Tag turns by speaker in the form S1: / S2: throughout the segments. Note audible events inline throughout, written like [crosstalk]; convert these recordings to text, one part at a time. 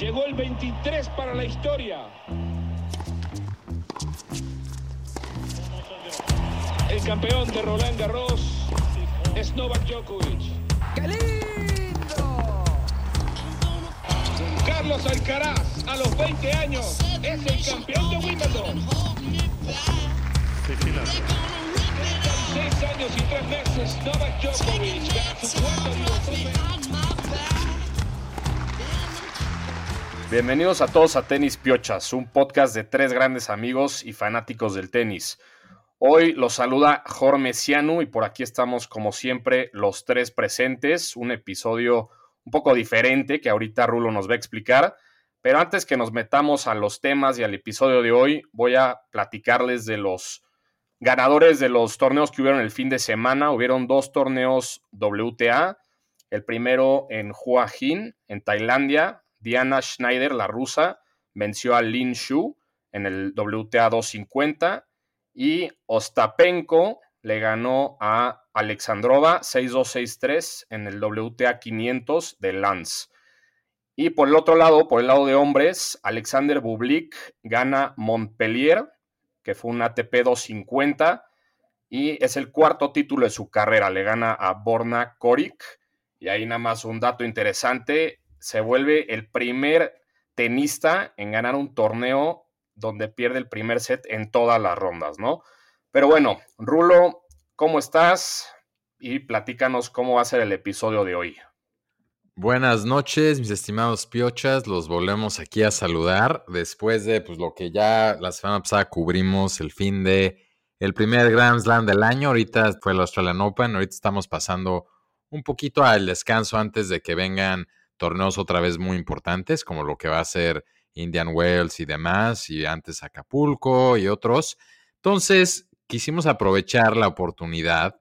S1: Llegó el 23 para la historia. El campeón de Roland Garros es Novak Djokovic.
S2: ¡Qué lindo!
S1: Carlos Alcaraz, a los 20 años, es el campeón de Wimbledon. Seis años y tres meses, Novak Djokovic gana su cuarto
S3: Bienvenidos a todos a Tenis Piochas, un podcast de tres grandes amigos y fanáticos del tenis. Hoy los saluda Jorge Cianu y por aquí estamos como siempre los tres presentes, un episodio un poco diferente que ahorita Rulo nos va a explicar, pero antes que nos metamos a los temas y al episodio de hoy, voy a platicarles de los ganadores de los torneos que hubieron el fin de semana. Hubieron dos torneos WTA, el primero en Hua Hin, en Tailandia, Diana Schneider, la rusa, venció a Lin Shu en el WTA 250 y Ostapenko le ganó a Alexandrova 6-2-6-3 en el WTA 500 de Lance. Y por el otro lado, por el lado de hombres, Alexander Bublik gana Montpellier, que fue un ATP 250, y es el cuarto título de su carrera. Le gana a Borna Koric. Y ahí nada más un dato interesante, se vuelve el primer tenista en ganar un torneo donde pierde el primer set en todas las rondas, ¿no? Pero bueno, Rulo, ¿cómo estás? Y platícanos cómo va a ser el episodio de hoy.
S4: Buenas noches, mis estimados piochas. Los volvemos aquí a saludar después de pues, lo que ya la semana pasada cubrimos, el fin de el primer Grand Slam del año. Ahorita fue el Australian Open. Ahorita estamos pasando un poquito al descanso antes de que vengan torneos otra vez muy importantes, como lo que va a ser Indian Wells y demás, y antes Acapulco y otros. Entonces, quisimos aprovechar la oportunidad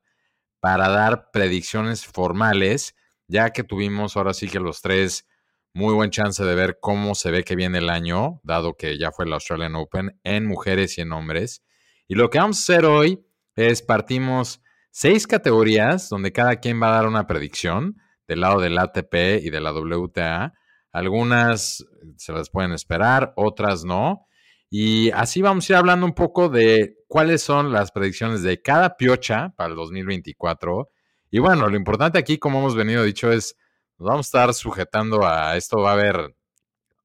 S4: para dar predicciones formales, ya que tuvimos ahora sí que los tres muy buen chance de ver cómo se ve que viene el año, dado que ya fue el Australian Open en mujeres y en hombres. Y lo que vamos a hacer hoy es partimos seis categorías donde cada quien va a dar una predicción del lado del ATP y de la WTA. Algunas se las pueden esperar, otras no. Y así vamos a ir hablando un poco de cuáles son las predicciones de cada piocha para el 2024. Y bueno, lo importante aquí, como hemos venido dicho, es nos vamos a estar sujetando a esto, va a haber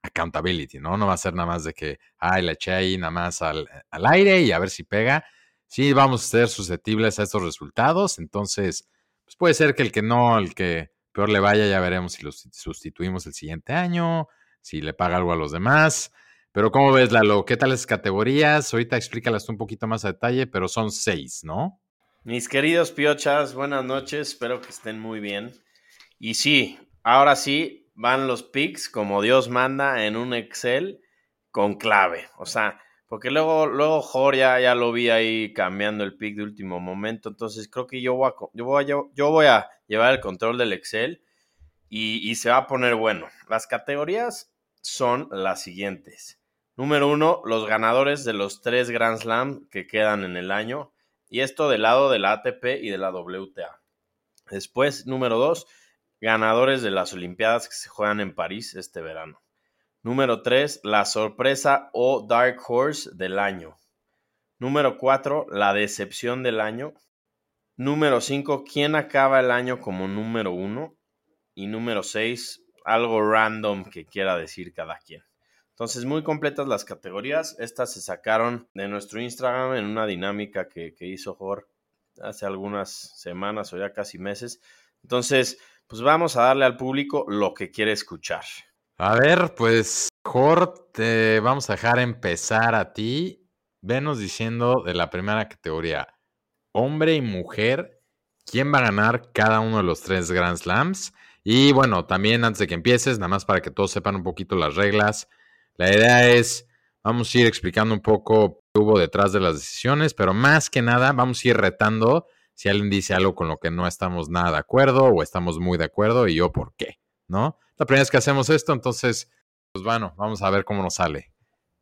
S4: accountability, ¿no? No va a ser nada más de que, ay, le eché ahí nada más al, al aire y a ver si pega. Sí, vamos a ser susceptibles a estos resultados. Entonces, pues puede ser que el que no, el que peor le vaya, ya veremos si lo sustituimos el siguiente año, si le paga algo a los demás. Pero ¿cómo ves, Lalo? ¿Qué tal las categorías? Ahorita explícalas un poquito más a detalle, pero son seis, ¿no?
S5: Mis queridos piochas, buenas noches, espero que estén muy bien. Y sí, ahora sí van los picks como Dios manda en un Excel con clave. O sea, porque luego, luego ya, lo vi ahí cambiando el pick de último momento. Entonces creo que yo voy a, yo voy a, yo voy a llevar el control del Excel y, y se va a poner bueno. Las categorías son las siguientes. Número uno, los ganadores de los tres Grand Slam que quedan en el año. Y esto del lado de la ATP y de la WTA. Después, número dos, ganadores de las Olimpiadas que se juegan en París este verano. Número 3, la sorpresa o Dark Horse del año. Número 4, la decepción del año. Número 5, quién acaba el año como número 1. Y número 6, algo random que quiera decir cada quien. Entonces, muy completas las categorías. Estas se sacaron de nuestro Instagram en una dinámica que, que hizo Jor hace algunas semanas o ya casi meses. Entonces, pues vamos a darle al público lo que quiere escuchar.
S4: A ver, pues, Jor, te vamos a dejar empezar a ti. Venos diciendo de la primera categoría, hombre y mujer, quién va a ganar cada uno de los tres Grand Slams. Y bueno, también antes de que empieces, nada más para que todos sepan un poquito las reglas, la idea es, vamos a ir explicando un poco qué hubo detrás de las decisiones, pero más que nada vamos a ir retando si alguien dice algo con lo que no estamos nada de acuerdo o estamos muy de acuerdo y yo por qué, ¿no? la primera vez que hacemos esto, entonces, pues bueno, vamos a ver cómo nos sale.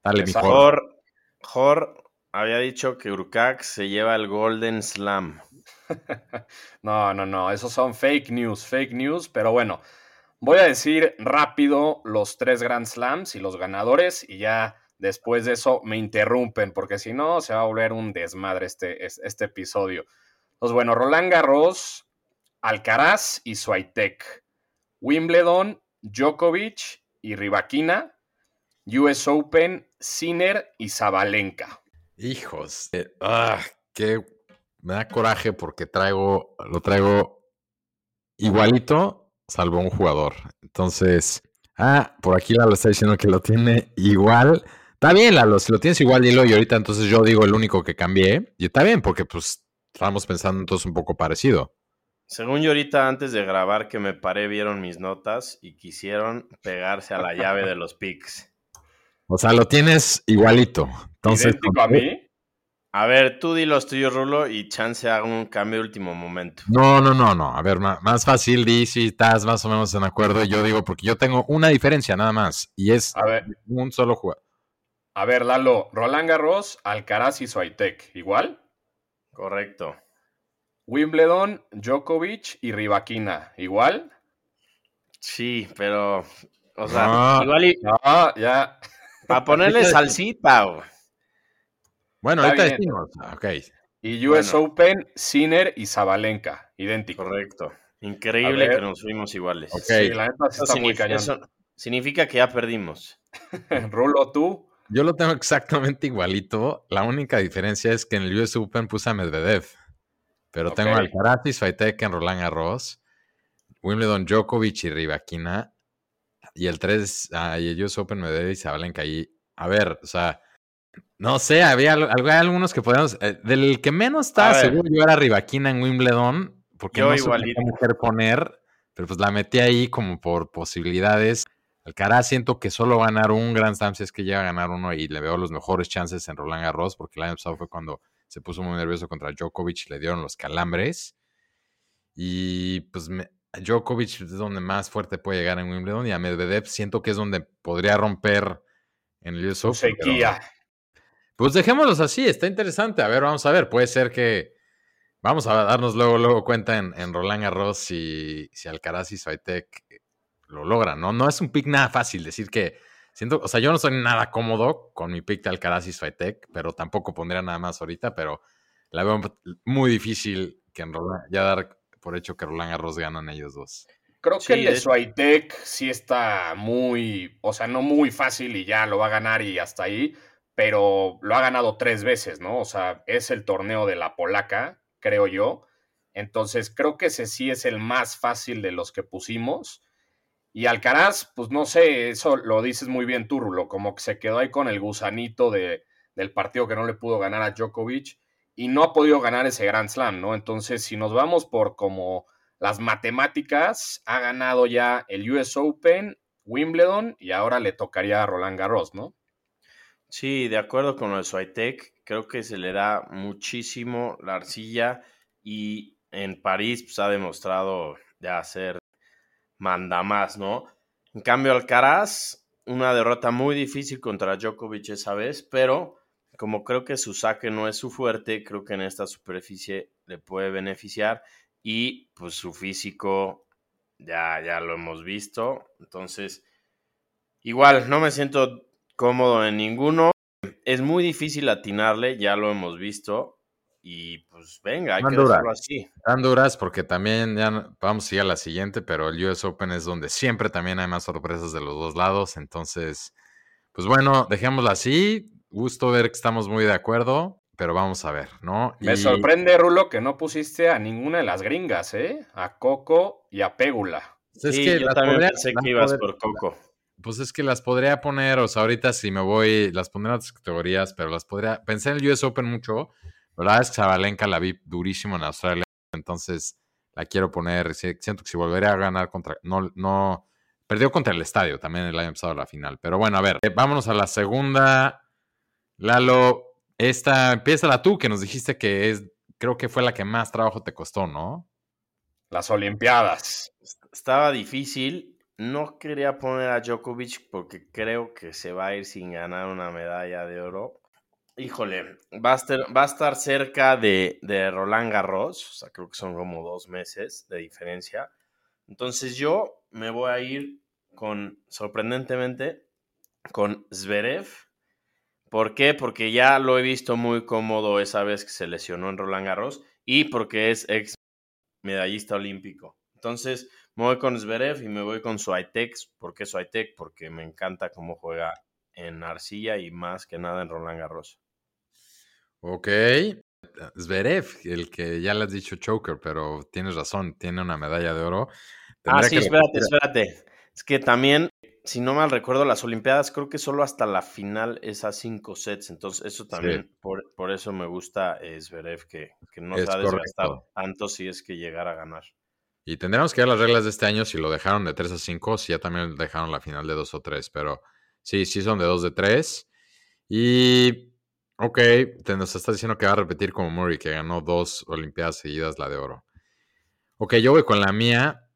S4: Dale, mi
S5: Jor. Jor había dicho que Urcac se lleva el Golden Slam. [laughs]
S3: no, no, no, esos son fake news, fake news, pero bueno, Voy a decir rápido los tres Grand Slams y los ganadores y ya después de eso me interrumpen porque si no se va a volver un desmadre este, este episodio. Pues bueno, Roland Garros, Alcaraz y Swiatek, Wimbledon, Djokovic y Rivaquina, US Open, Sinner y Zabalenka.
S4: Hijos, eh, ah, que me da coraje porque traigo, lo traigo igualito, salvo un jugador. Entonces, ah, por aquí Lalo está diciendo que lo tiene igual. Está bien, Lalo, si lo tienes igual, dilo y ahorita entonces yo digo el único que cambié. Y está bien, porque pues estamos pensando entonces un poco parecido.
S5: Según yo ahorita antes de grabar que me paré, vieron mis notas y quisieron pegarse a la llave de los picks.
S4: O sea, lo tienes igualito. Entonces,
S3: ¿Idéntico a mí?
S5: A ver, tú di los tuyos, Rulo, y chance haga un cambio de último momento.
S4: No, no, no, no. A ver, más fácil, di si estás más o menos en acuerdo. Yo digo, porque yo tengo una diferencia nada más. Y es
S3: A ver,
S4: un solo jugador.
S3: a ver, Lalo, Roland Garros, Alcaraz y Swiatek, ¿igual?
S5: Correcto.
S3: Wimbledon, Djokovic y Rivaquina, ¿igual?
S5: Sí, pero. O sea,
S4: No.
S5: igual y.
S3: Ah, ya.
S5: Para ponerle salsita.
S4: Bueno,
S3: Está
S4: ahorita
S3: bien.
S4: decimos. Ok.
S3: Y US
S5: Bueno.
S3: Open, Sinner y Zabalenka, idéntico.
S5: Correcto. Increíble que nos fuimos iguales.
S4: Ok.
S3: Sí, la neta sí
S5: Eso,
S3: está muy
S5: significa,
S3: cañón.
S5: eso significa que ya perdimos. [laughs]
S3: Rulo, tú.
S4: Yo lo tengo exactamente igualito. La única diferencia es que en el US Open puse a Medvedev. Pero
S3: Ok.
S4: tengo Alcaraz en Roland Garros. Wimbledon, Djokovic y Rivaquina. Y el 3, ah, y el US Open Medvedev y Zabalenka. Y a ver, o sea, no sé, había, había algunos que podíamos. eh, del que menos estaba seguro yo era Rivaquina en Wimbledon. Porque
S5: Yo
S4: no
S5: igualito.
S4: qué mujer poner. Pero pues la metí ahí como por posibilidades. Alcaraz siento que solo va a ganar un Grand Slam si es que llega a ganar uno y le veo los mejores chances en Roland Garros porque el año pasado fue cuando se puso muy nervioso contra Djokovic le dieron los calambres. Y pues me- Djokovic es donde más fuerte puede llegar en Wimbledon y a Medvedev siento que es donde podría romper en el US Open, pero-
S3: sequía.
S4: Pues dejémoslos así, está interesante. A ver, vamos a ver, puede ser que... Vamos a darnos luego, luego cuenta en, en Roland Garros si, si Alcaraz y Swiatek lo logran, ¿no? No es un pick nada fácil decir que... Siento, o sea, yo no soy nada cómodo con mi pick de Alcaraz y Swiatek, pero tampoco pondría nada más ahorita, pero la veo muy difícil que en Roland, ya dar por hecho que Roland Garros ganan ellos dos.
S3: Creo
S5: Sí,
S3: que el de
S5: de-
S3: Swiatek sí está muy, o sea, no muy fácil y ya lo va a ganar y hasta ahí, pero lo ha ganado tres veces, ¿no? O sea, es el torneo de la polaca, creo yo. Entonces, creo que ese sí es el más fácil de los que pusimos. Y Alcaraz, pues no sé, eso lo dices muy bien tú, Rulo, como que se quedó ahí con el gusanito de, del partido que no le pudo ganar a Djokovic y no ha podido ganar ese Grand Slam, ¿no? Entonces, si nos vamos por como las matemáticas, ha ganado ya el US Open, Wimbledon y ahora le tocaría a Roland Garros, ¿no?
S5: Sí, de acuerdo con lo de Swiatek, creo que se le da muchísimo la arcilla y en París pues, ha demostrado ya ser manda más, ¿no? En cambio, Alcaraz, una derrota muy difícil contra Djokovic esa vez, pero como creo que su saque no es su fuerte, creo que en esta superficie le puede beneficiar y pues su físico ya, ya lo hemos visto, entonces igual no me siento cómodo en ninguno. Es muy difícil atinarle, ya lo hemos visto. Y pues venga, hay que
S4: duras.
S5: dejarlo así.
S4: Están duras porque también ya vamos a ir a la siguiente, pero el US Open es donde siempre también hay más sorpresas de los dos lados. Entonces, pues bueno, dejémoslo así. Gusto ver que estamos muy de acuerdo, pero vamos a ver, ¿no?
S3: Me
S4: Y-
S3: sorprende, Rulo, que no pusiste a ninguna de las gringas, ¿eh? A Coco y a Pégula.
S4: pues es
S5: sí,
S4: que
S5: yo
S4: las
S5: también
S4: podría-
S5: pensé que ibas
S4: poder-
S5: por Coco.
S4: Pues es que las podría poner, o sea, ahorita si me voy, las pondré en otras categorías, pero las podría. Pensé en el US Open mucho. La verdad es que Zabalenka la vi durísimo en Australia, entonces la quiero poner. Siento que si volvería a ganar contra. No, no. Perdió contra el estadio también el año pasado la final. Pero bueno, a ver, eh, vámonos a la segunda. Lalo, esta, empieza tú, que nos dijiste que es, creo que fue la que más trabajo te costó, ¿no?
S3: Las Olimpiadas.
S5: Estaba difícil. No quería poner a Djokovic porque creo que se va a ir sin ganar una medalla de oro. Híjole, va a estar, va a estar cerca de, de Roland Garros. O sea, creo que son como dos meses de diferencia. Entonces yo me voy a ir con, sorprendentemente, con Zverev. ¿Por qué? Porque ya lo he visto muy cómodo esa vez que se lesionó en Roland Garros y porque es ex medallista olímpico. Entonces, me voy con Zverev y me voy con Swiatek. ¿Por qué Swiatek? Porque me encanta cómo juega en arcilla y más que nada en Roland Garros.
S4: Ok. Zverev, el que ya le has dicho choker, pero tienes razón, tiene una medalla de oro.
S5: Ah, sí,
S4: que
S5: espérate, espérate. Es que también, si no mal recuerdo, las Olimpiadas creo que solo hasta la final es a cinco sets. Entonces, eso también, por, por eso me gusta eh, Zverev, que, que no
S4: Es
S5: se ha desgastado
S4: correcto.
S5: tanto si es que llegara a ganar.
S4: Y tendríamos que ver las reglas de este año si lo dejaron de 3 a 5, si ya también dejaron la final de 2 o 3, pero sí, sí son de 2 de 3. Y, ok, te nos estás diciendo que va a repetir como Murray, que ganó dos Olimpiadas seguidas la de oro. Ok, yo voy con la mía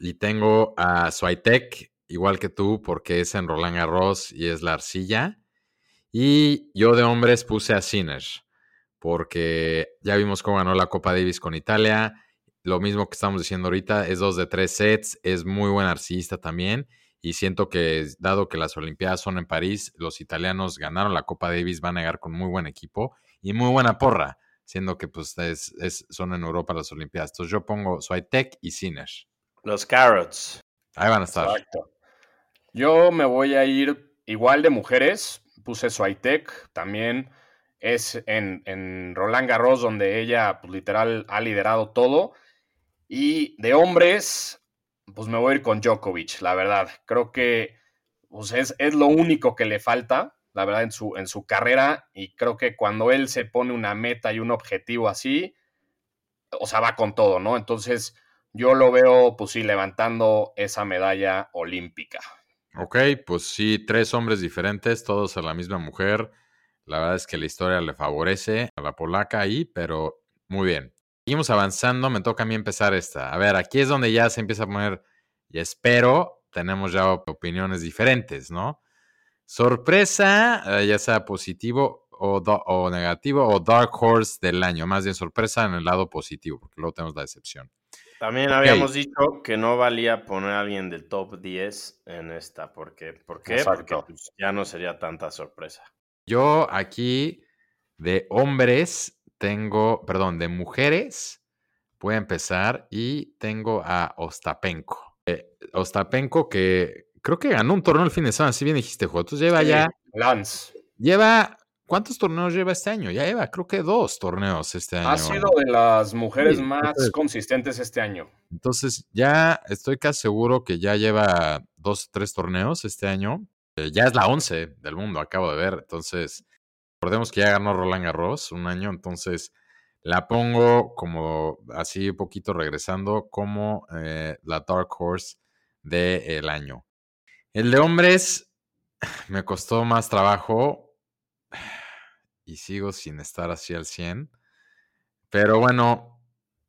S4: y tengo a Swiatek, igual que tú, porque es en Roland Garros y es la arcilla. Y yo de hombres puse a Sinner, porque ya vimos cómo ganó la Copa Davis con Italia. Lo mismo que estamos diciendo ahorita, es dos de tres sets, es muy buen arcillista también. Y siento que, dado que las Olimpiadas son en París, los italianos ganaron la Copa Davis, van a llegar con muy buen equipo y muy buena porra, siendo que pues es- es- son en Europa las Olimpiadas. Entonces yo pongo Swiatek y Sinner.
S5: Los Carrots.
S4: Ahí van a estar.
S3: Exacto. Yo me voy a ir igual de mujeres. Puse Swiatek. También es en, en Roland Garros, donde ella, pues, literal, ha liderado todo. Y de hombres, pues me voy a ir con Djokovic, la verdad. Creo que pues, es, es lo único que le falta, la verdad, en su, en su carrera. Y creo que cuando él se pone una meta y un objetivo así, o sea, va con todo, ¿no? Entonces, yo lo veo, pues sí, levantando esa medalla olímpica.
S4: Ok, pues sí, tres hombres diferentes, todos a la misma mujer. La verdad es que la historia le favorece a la polaca ahí, pero muy bien. Seguimos avanzando, me toca a mí empezar esta. A ver, aquí es donde ya se empieza a poner, y espero, tenemos ya opiniones diferentes, ¿no? Sorpresa, eh, ya sea positivo o, do- o negativo, o Dark Horse del año, más bien sorpresa en el lado positivo, porque luego tenemos la decepción.
S5: También habíamos dicho que no valía poner a alguien del top 10 en esta. porque ¿Por qué?
S3: Exacto.
S5: Porque pues, ya no sería tanta sorpresa.
S4: Yo aquí de hombres tengo, perdón, de mujeres voy a empezar y tengo a Ostapenko. Eh, Ostapenko que creo que ganó un torneo el fin de semana, si bien dijiste, juego. Entonces lleva
S3: Sí,
S4: ya,
S3: Lance.
S4: lleva, ¿cuántos torneos lleva este año? Ya lleva, creo que dos torneos este año.
S3: Ha sido de las mujeres
S4: Sí,
S3: más
S4: entonces-
S3: consistentes este año.
S4: Entonces ya estoy casi seguro que ya lleva dos, tres torneos este año. Eh, ya es la 11 del mundo, acabo de ver. Entonces, recordemos que ya ganó Roland Garros un año, entonces la pongo como así un poquito regresando como eh, la Dark Horse del año. El de hombres [sighs] me costó más trabajo [sighs] y sigo sin estar así al 100. Pero bueno,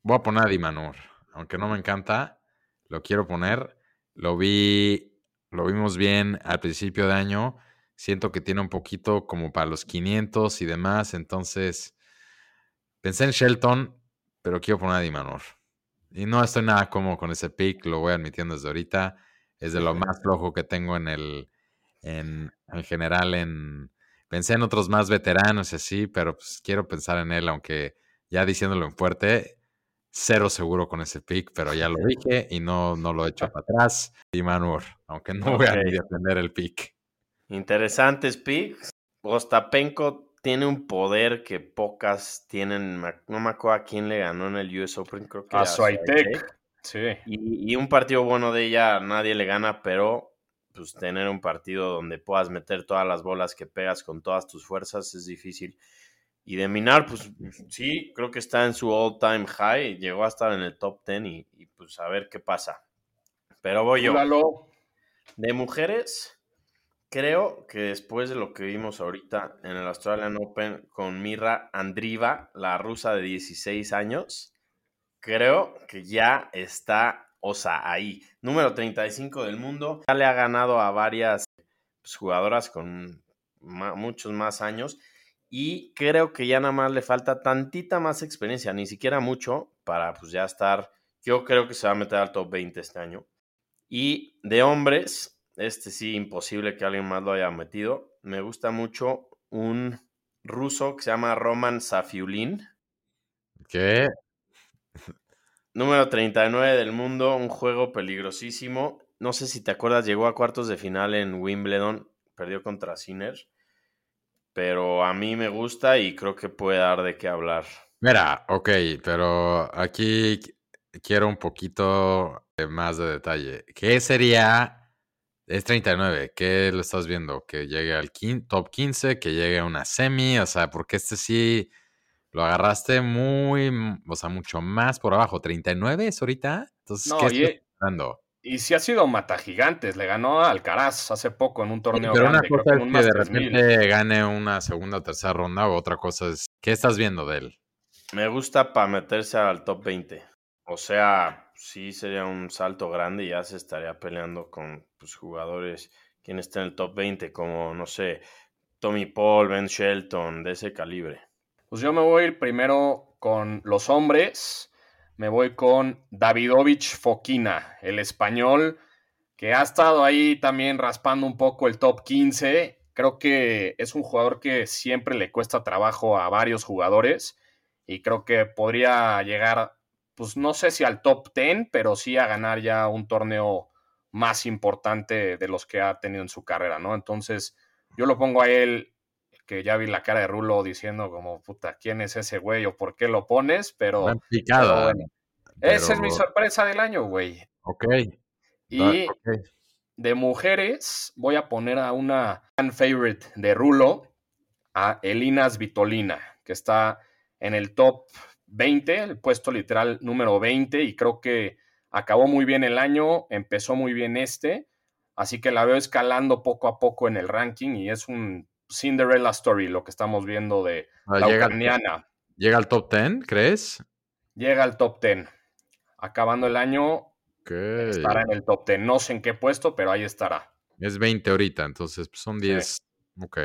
S4: voy a poner a Dimanur. Aunque no me encanta, lo quiero poner. Lo vi, lo vimos bien al principio de año. Siento que tiene un poquito como para los 500 y demás. Entonces, pensé en Shelton, pero quiero poner a Dimanur. Y no estoy nada cómodo con ese pick, lo voy admitiendo desde ahorita. Es de lo más flojo que tengo en el, en, en general en... Pensé en otros más veteranos y así, pero pues quiero pensar en él, aunque ya diciéndolo en fuerte, cero seguro con ese pick, pero ya lo [laughs] dije y no, no lo he hecho para atrás. Y Manur, aunque no voy a defender el pick.
S5: Interesantes picks. Ostapenko tiene un poder que pocas tienen. No me acuerdo a quién le ganó en el US Open, creo que
S3: A
S5: Swiatek.
S3: Swiatek. Sí.
S5: Y, y un partido bueno de ella nadie le gana, pero pues tener un partido donde puedas meter todas las bolas que pegas con todas tus fuerzas es difícil. Y de Minar, pues sí, creo que está en su all time high, llegó a estar en el top 10 y, y, pues a ver qué pasa. Pero voy yo.
S3: Júralo.
S5: De mujeres, creo que después de lo que vimos ahorita en el Australian Open con Mirra Andriva, la rusa de 16 años, creo que ya está, o sea, ahí. Número 35 del mundo. Ya le ha ganado a varias pues, jugadoras con muchos más años. Y creo que ya nada más le falta tantita más experiencia, ni siquiera mucho, para pues ya estar. Yo creo que se va a meter al top 20 este año. Y de hombres, este sí, imposible que alguien más lo haya metido. Me gusta mucho un ruso que se llama Roman Safiulin.
S4: ¿Qué?
S5: Número 39 del mundo, un juego peligrosísimo. No sé si te acuerdas, llegó a cuartos de final en Wimbledon, perdió contra Sinner. Pero a mí me gusta y creo que puede dar de qué hablar.
S4: Mira, ok, pero aquí quiero un poquito más de detalle. ¿Qué sería? Es 39, ¿qué lo estás viendo? ¿Que llegue al top 15? ¿Que llegue a una semi? O sea, porque este sí lo agarraste muy, o sea, mucho más por abajo. ¿39 es ahorita? Entonces,
S3: No,
S4: ¿qué
S3: y,
S4: estás esperando?
S3: y sí ha sido mata gigantes. Le ganó a Alcaraz hace poco en un torneo
S4: Pero una
S3: grande.
S4: cosa es
S3: un
S4: que de
S3: Masters 1000.
S4: repente gane una segunda o tercera ronda, o otra cosa es, ¿qué estás viendo de él?
S5: Me gusta para meterse al top 20. O sea, sí sería un salto grande y ya se estaría peleando con pues, jugadores quien está en el top 20, como, no sé, Tommy Paul, Ben Shelton, de ese calibre.
S3: Pues yo me voy primero con los hombres. Me voy con Davidovich Fokina, el español, que ha estado ahí también raspando un poco el top 15. Creo que es un jugador que siempre le cuesta trabajo a varios jugadores y creo que podría llegar, pues no sé si al top 10, pero sí a ganar ya un torneo más importante de los que ha tenido en su carrera, ¿no? Entonces, yo lo pongo a él que ya vi la cara de Rulo diciendo como, puta, ¿quién es ese güey o por qué lo pones? Pero, pero bueno, esa es mi sorpresa del año, güey.
S4: Ok.
S3: Y de mujeres voy a poner a una fan favorite de Rulo, a Elinas Vitolina, que está en el top 20, el puesto literal número 20, y creo que acabó muy bien el año, empezó muy bien este, así que la veo escalando poco a poco en el ranking y es un Cinderella Story lo que estamos viendo de
S4: Ah,
S3: la
S4: llega, al- llega al top 10, ¿crees?
S3: Llega al top 10. Acabando el año,
S4: Ok.
S3: estará en el top 10. No sé en qué puesto, pero ahí estará.
S4: Es 20 ahorita, entonces pues, son
S3: Sí.
S4: 10. Ok.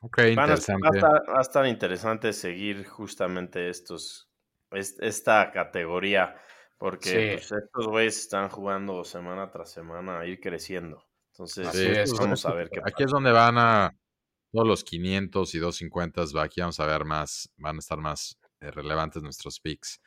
S4: Ok,
S5: Van a-
S4: interesante.
S5: va, a estar, va a estar interesante seguir justamente estos, es- esta categoría, porque
S3: Sí.
S5: pues, estos güeyes están jugando semana tras semana a ir creciendo. Entonces,
S3: Así es.
S5: vamos a ver [laughs] qué
S4: Aquí
S5: pasa.
S4: es donde van a todos los 500 y 250. va, Aquí vamos a ver más, van a estar más eh, relevantes nuestros picks.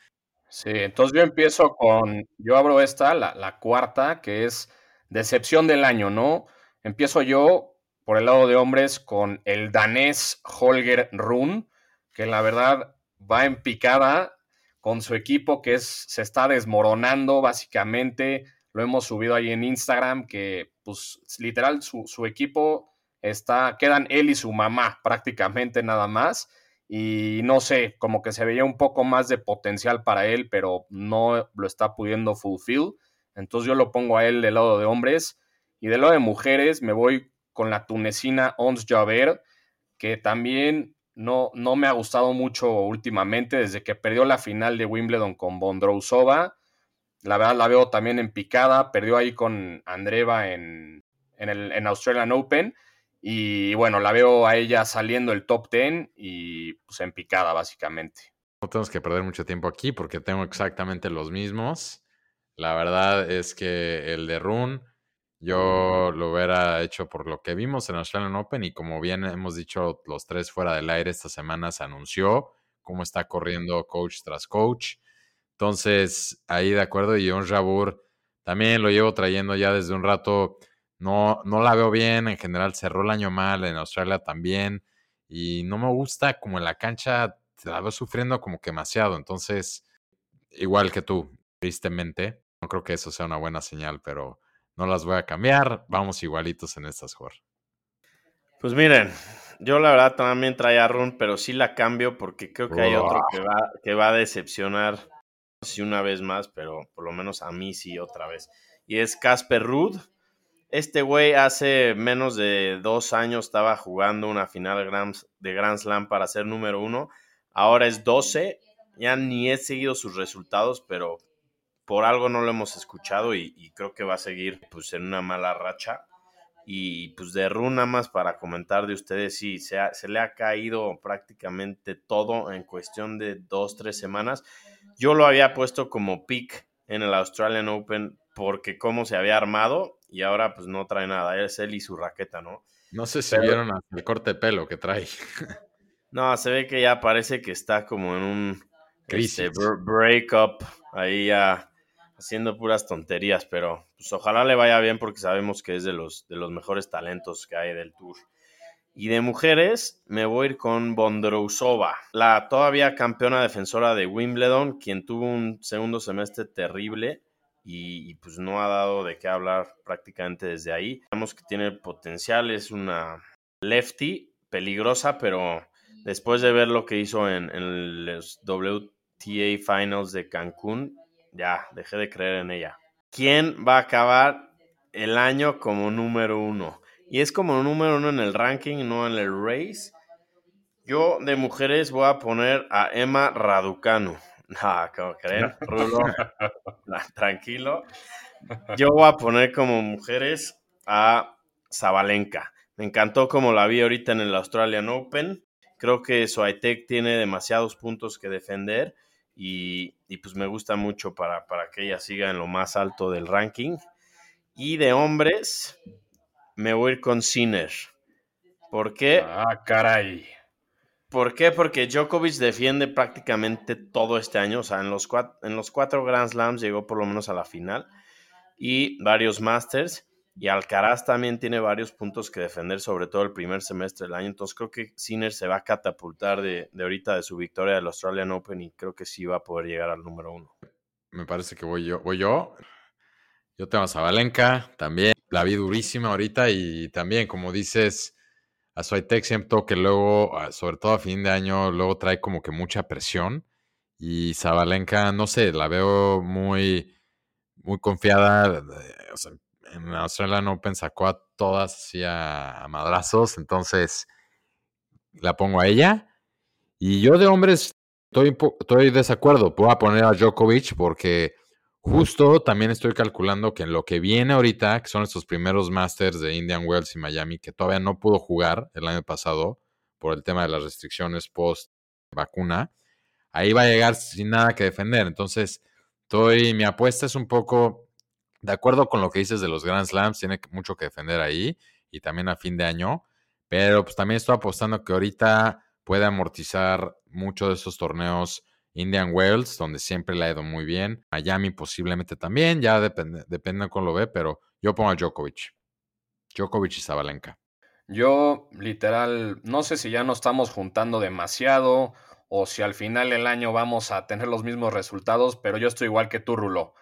S3: Sí, entonces yo empiezo con, yo abro esta, la, la cuarta, que es decepción del año, ¿no? Empiezo yo por el lado de hombres con el danés Holger Rune, que la verdad va en picada con su equipo que es, se está desmoronando básicamente. Lo hemos subido ahí en Instagram, que pues literal su, su equipo está, quedan él y su mamá prácticamente nada más y no sé, como que se veía un poco más de potencial para él, pero no lo está pudiendo fulfill. Entonces yo lo pongo a él del lado de hombres y del lado de mujeres me voy con la tunecina Ons Javer, que también no, no me ha gustado mucho últimamente desde que perdió la final de Wimbledon con Bondrousova. La verdad la veo también en picada, perdió ahí con Andreva en, en, el, en Australian Open. Y bueno, la veo a ella saliendo el top 10 y pues en picada, básicamente.
S4: No tenemos que perder mucho tiempo aquí porque tengo exactamente los mismos. La verdad es que el de Rune yo lo hubiera hecho por lo que vimos en Australian Open y como bien hemos dicho los tres fuera del aire esta semana se anunció cómo está corriendo coach tras coach. Entonces, ahí de acuerdo, y John Jabur también lo llevo trayendo ya desde un rato. No, no la veo bien, en general cerró el año mal, en Australia también, y no me gusta como en la cancha, la veo sufriendo como que demasiado. Entonces, igual que tú, tristemente, no creo que eso sea una buena señal, pero no las voy a cambiar. Vamos igualitos en estas, Jorge.
S5: Pues miren, yo la verdad también traía a Run, pero sí la cambio porque creo que hay otro que va, que va a decepcionar, no sé si una vez más, pero por lo menos a mí sí otra vez. Y es Casper Ruud. Este güey hace menos de dos años estaba jugando una final de Grand Slam para ser número uno. Ahora es 12. Ya ni he seguido sus resultados, pero por algo no lo hemos escuchado y, y creo que va a seguir pues en una mala racha. Y pues de Run nada más para comentar de ustedes, sí, se, ha- se le ha caído prácticamente todo en cuestión de dos, tres semanas. Yo lo había puesto como pick en el Australian Open porque cómo se había armado y ahora pues no trae nada, es él y su raqueta, ¿no?
S4: No sé si
S5: Pero-
S4: vieron el corte de pelo que trae. [laughs]
S5: No, se ve que ya parece que está como en un
S4: Crisis.
S5: este, br- breakup, ahí ya haciendo puras tonterías, pero pues ojalá le vaya bien porque sabemos que es de los, de los mejores talentos que hay del tour. Y de mujeres, me voy a ir con Bondrousova, la todavía campeona defensora de Wimbledon, quien tuvo un segundo semestre terrible y, y, pues no ha dado de qué hablar prácticamente desde ahí. Sabemos que tiene potencial, es una lefty peligrosa, pero después de ver lo que hizo en, en los WTA Finals de Cancún, ya dejé de creer en ella. ¿Quién va a acabar el año como número uno? Y es como número uno en el ranking, no en el race. Yo de mujeres voy a poner a Emma Raducanu. [laughs] Ah, ¿cómo creen? [laughs] Rulo, na- [laughs] tranquilo. Yo voy a poner como mujeres a Zabalenka. Me encantó como la vi ahorita en el Australian Open. Creo que Swiatek tiene demasiados puntos que defender y, y pues me gusta mucho para, para que ella siga en lo más alto del ranking. Y de hombres, me voy a ir con Sinner. ¿Por qué?
S3: Ah, caray.
S5: ¿Por qué? Porque Djokovic defiende prácticamente todo este año. O sea, en los, cuatro, en los cuatro Grand Slams llegó por lo menos a la final. Y varios Masters. Y Alcaraz también tiene varios puntos que defender, sobre todo el primer semestre del año. Entonces creo que Sinner se va a catapultar de, de ahorita de su victoria del Australian Open y creo que sí va a poder llegar al número uno.
S4: Me parece que voy yo. Voy yo. Yo tengo a Zabalenka también. La vi durísima ahorita y también, como dices, a Swiatek siento que luego, ah, sobre todo a fin de año, luego trae como que mucha presión. Y Zabalenka, no sé, la veo muy, muy confiada. eh, O sea, en Australian Open sacó a todas así a, madrazos, entonces la pongo a ella. Y yo de hombres estoy, estoy de desacuerdo. Voy a poner a Djokovic porque justo también estoy calculando que en lo que viene ahorita, que son estos primeros Masters de Indian Wells y Miami, que todavía no pudo jugar el año pasado por el tema de las restricciones post vacuna, ahí va a llegar sin nada que defender. Entonces, estoy, mi apuesta es un poco de acuerdo con lo que dices de los Grand Slams, tiene mucho que defender ahí y también a fin de año, pero pues también estoy apostando que ahorita puede amortizar mucho de esos torneos Indian Wells, donde siempre le ha ido muy bien, Miami posiblemente también, ya depende, depende de cómo lo ve, pero yo pongo a Djokovic. Djokovic y Zabalenka.
S3: Yo, literal, no sé si ya nos estamos juntando demasiado o si al final del año vamos a tener los mismos resultados, pero yo estoy igual que tú, Rulo.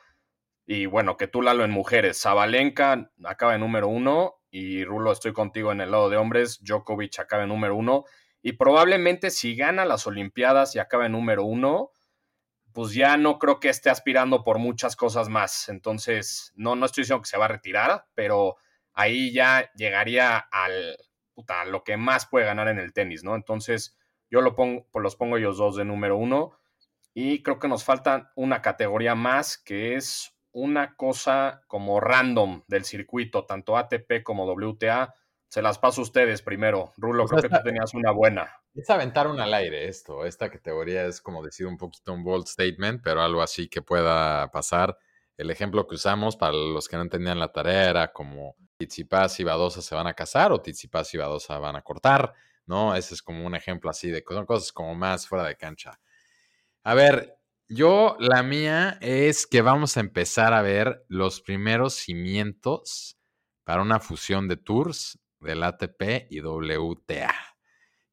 S3: Y bueno, que tú, Lalo, en mujeres. Zabalenka acaba en número uno y Rulo, estoy contigo en el lado de hombres. Djokovic acaba en número uno. Y probablemente si gana las Olimpiadas y acaba en número uno, pues ya no creo que esté aspirando por muchas cosas más. Entonces, no, no estoy diciendo que se va a retirar, pero ahí ya llegaría al, lo que más puede ganar en el tenis, ¿no? Entonces, yo lo pongo, los pongo ellos dos de número uno. Y creo que nos falta una categoría más, que es una cosa como random del circuito, tanto ATP como WTA. Se las paso a ustedes primero. Rulo, creo que tú tenías una buena.
S4: Es aventar un al aire esto. Esta categoría es como decir un poquito un bold statement, pero algo así que pueda pasar. El ejemplo que usamos para los que no entendían la tarea era como Tsitsipas y Badosa se van a casar o Tsitsipas y Badosa van a cortar, ¿no? Ese es como un ejemplo así de son cosas como más fuera de cancha. A ver, yo la mía es que vamos a empezar a ver los primeros cimientos para una fusión de tours del ATP y WTA.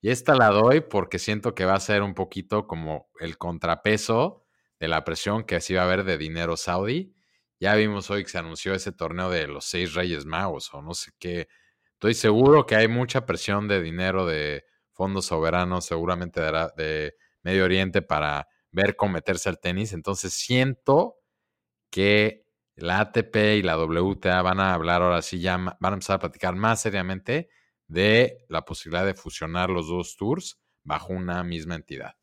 S4: Y esta la doy porque siento que va a ser un poquito como el contrapeso de la presión que así va a haber de dinero saudí. Ya vimos hoy que se anunció ese torneo de los seis Reyes Magos o no sé qué. Estoy seguro que hay mucha presión de dinero de fondos soberanos, seguramente de, de Medio Oriente, para ver cómo meterse al tenis. Entonces siento que la ATP y la WTA van a hablar ahora sí, ya van a empezar a platicar más seriamente de la posibilidad de fusionar los dos tours bajo una misma entidad.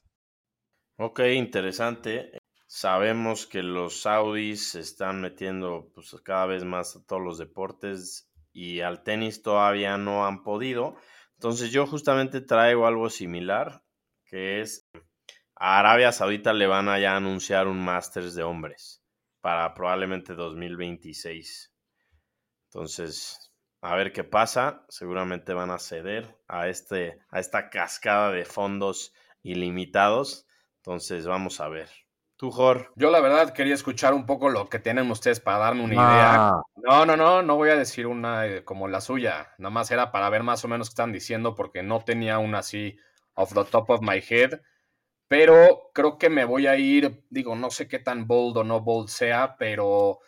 S5: Ok, interesante. Sabemos que los saudis se están metiendo pues, cada vez más a todos los deportes y al tenis todavía no han podido. Entonces yo justamente traigo algo similar, que es a Arabia Saudita le van a ya anunciar un Masters de hombres. para probablemente 2026. Entonces, a ver qué pasa. Seguramente van a ceder a, este, a esta cascada de fondos ilimitados. Entonces, vamos a ver. Tú, Jor.
S3: Yo la verdad quería escuchar un poco lo que tienen ustedes para darme una idea.
S4: Ah,
S3: No, no, no, no voy a decir una eh, como la suya. Nada más era para ver más o menos qué están diciendo porque no tenía una así off the top of my head. Pero creo que me voy a ir, digo, no sé qué tan bold o no bold sea, pero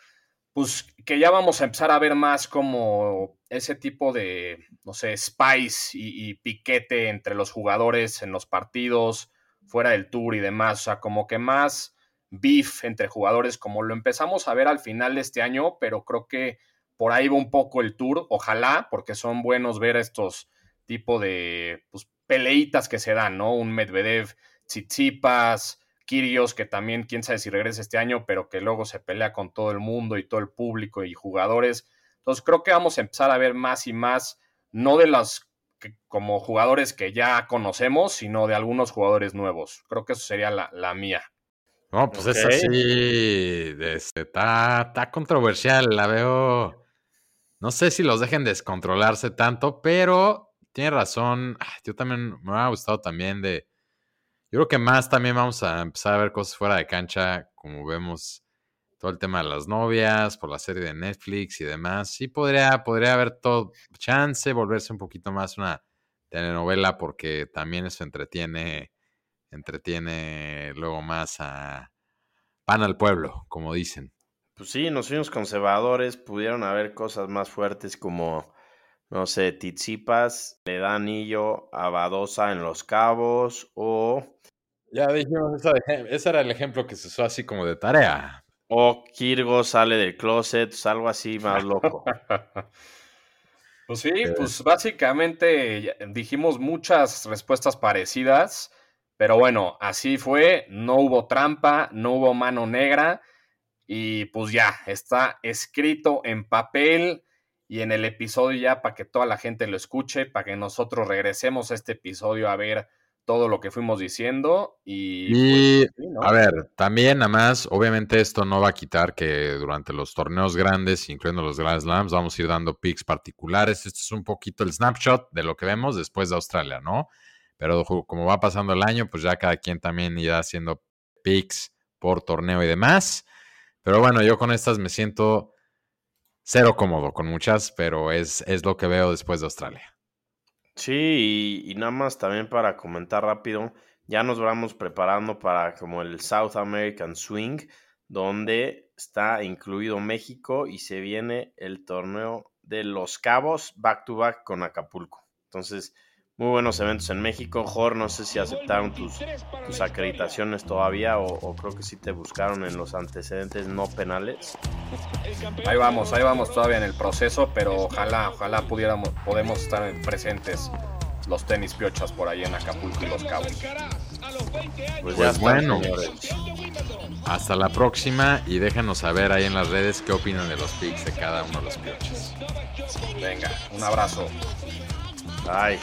S3: pues que ya vamos a empezar a ver más como ese tipo de, no sé, spice y, piquete entre los jugadores en los partidos, fuera del tour y demás. O sea, como que más beef entre jugadores, como lo empezamos a ver al final de este año, pero creo que por ahí va un poco el tour. Ojalá, porque son buenos ver estos tipo de pues, peleitas que se dan, ¿no? Un Medvedev, Tsitsipas, Kirios, que también quién sabe si regresa este año, pero que luego se pelea con todo el mundo y todo el público y jugadores. Entonces creo que vamos a empezar a ver más y más, no de las que, como jugadores que ya conocemos, sino de algunos jugadores nuevos. Creo que eso sería la, la mía.
S4: no, pues es
S5: Ok.
S4: así. este, está, está controversial. La veo. No sé si los dejen descontrolarse tanto, pero tiene razón. Ah, Yo también me ha gustado también de. Yo creo que más también vamos a empezar a ver cosas fuera de cancha, como vemos todo el tema de las novias, por la serie de Netflix y demás. Sí podría, podría haber todo chance, volverse un poquito más una telenovela, porque también eso entretiene, entretiene luego más a pan al pueblo, como dicen.
S5: Pues sí, nos fuimos conservadores. Pudieron haber cosas más fuertes como, no sé, Tizipas le da anillo a Badosa en Los Cabos o,
S4: Ya dijimos, ese era el ejemplo que se usó así como de tarea.
S5: o Kirgo sale del closet, sea, algo así más loco. [laughs]
S3: Pues sí, pues básicamente dijimos muchas respuestas parecidas, pero bueno, así fue, no hubo trampa, no hubo mano negra y pues ya, está escrito en papel y en el episodio ya para que toda la gente lo escuche, para que nosotros regresemos a este episodio a ver todo lo que fuimos diciendo y...
S4: Y,
S3: pues, sí, ¿no?
S4: a ver, también nada más, obviamente esto no va a quitar que durante los torneos grandes, incluyendo los Grand Slams, vamos a ir dando picks particulares. Esto es un poquito el snapshot de lo que vemos después de Australia, ¿no? Pero como va pasando el año, pues ya cada quien también irá haciendo picks por torneo y demás. Pero bueno, yo con estas me siento cero cómodo con muchas, pero es, es lo que veo después de Australia.
S5: Sí, y, y nada más también para comentar rápido, ya nos vamos preparando para como el South American Swing, donde está incluido México y se viene el torneo de Los Cabos back to back con Acapulco. Entonces, muy buenos eventos en México. Jor, no sé si aceptaron tus, tus acreditaciones todavía o, o creo que sí te buscaron en los antecedentes no penales.
S3: Ahí vamos, ahí vamos todavía en el proceso, pero ojalá, ojalá pudiéramos, podemos estar presentes los tenis piochas por ahí en Acapulco y Los Cabos.
S5: Pues,
S4: Pues
S5: ya está,
S4: bueno.
S5: señores.
S4: Hasta la próxima y déjanos saber ahí en las redes qué opinan de los picks de cada uno de los pioches.
S3: Venga, un abrazo.
S5: Bye.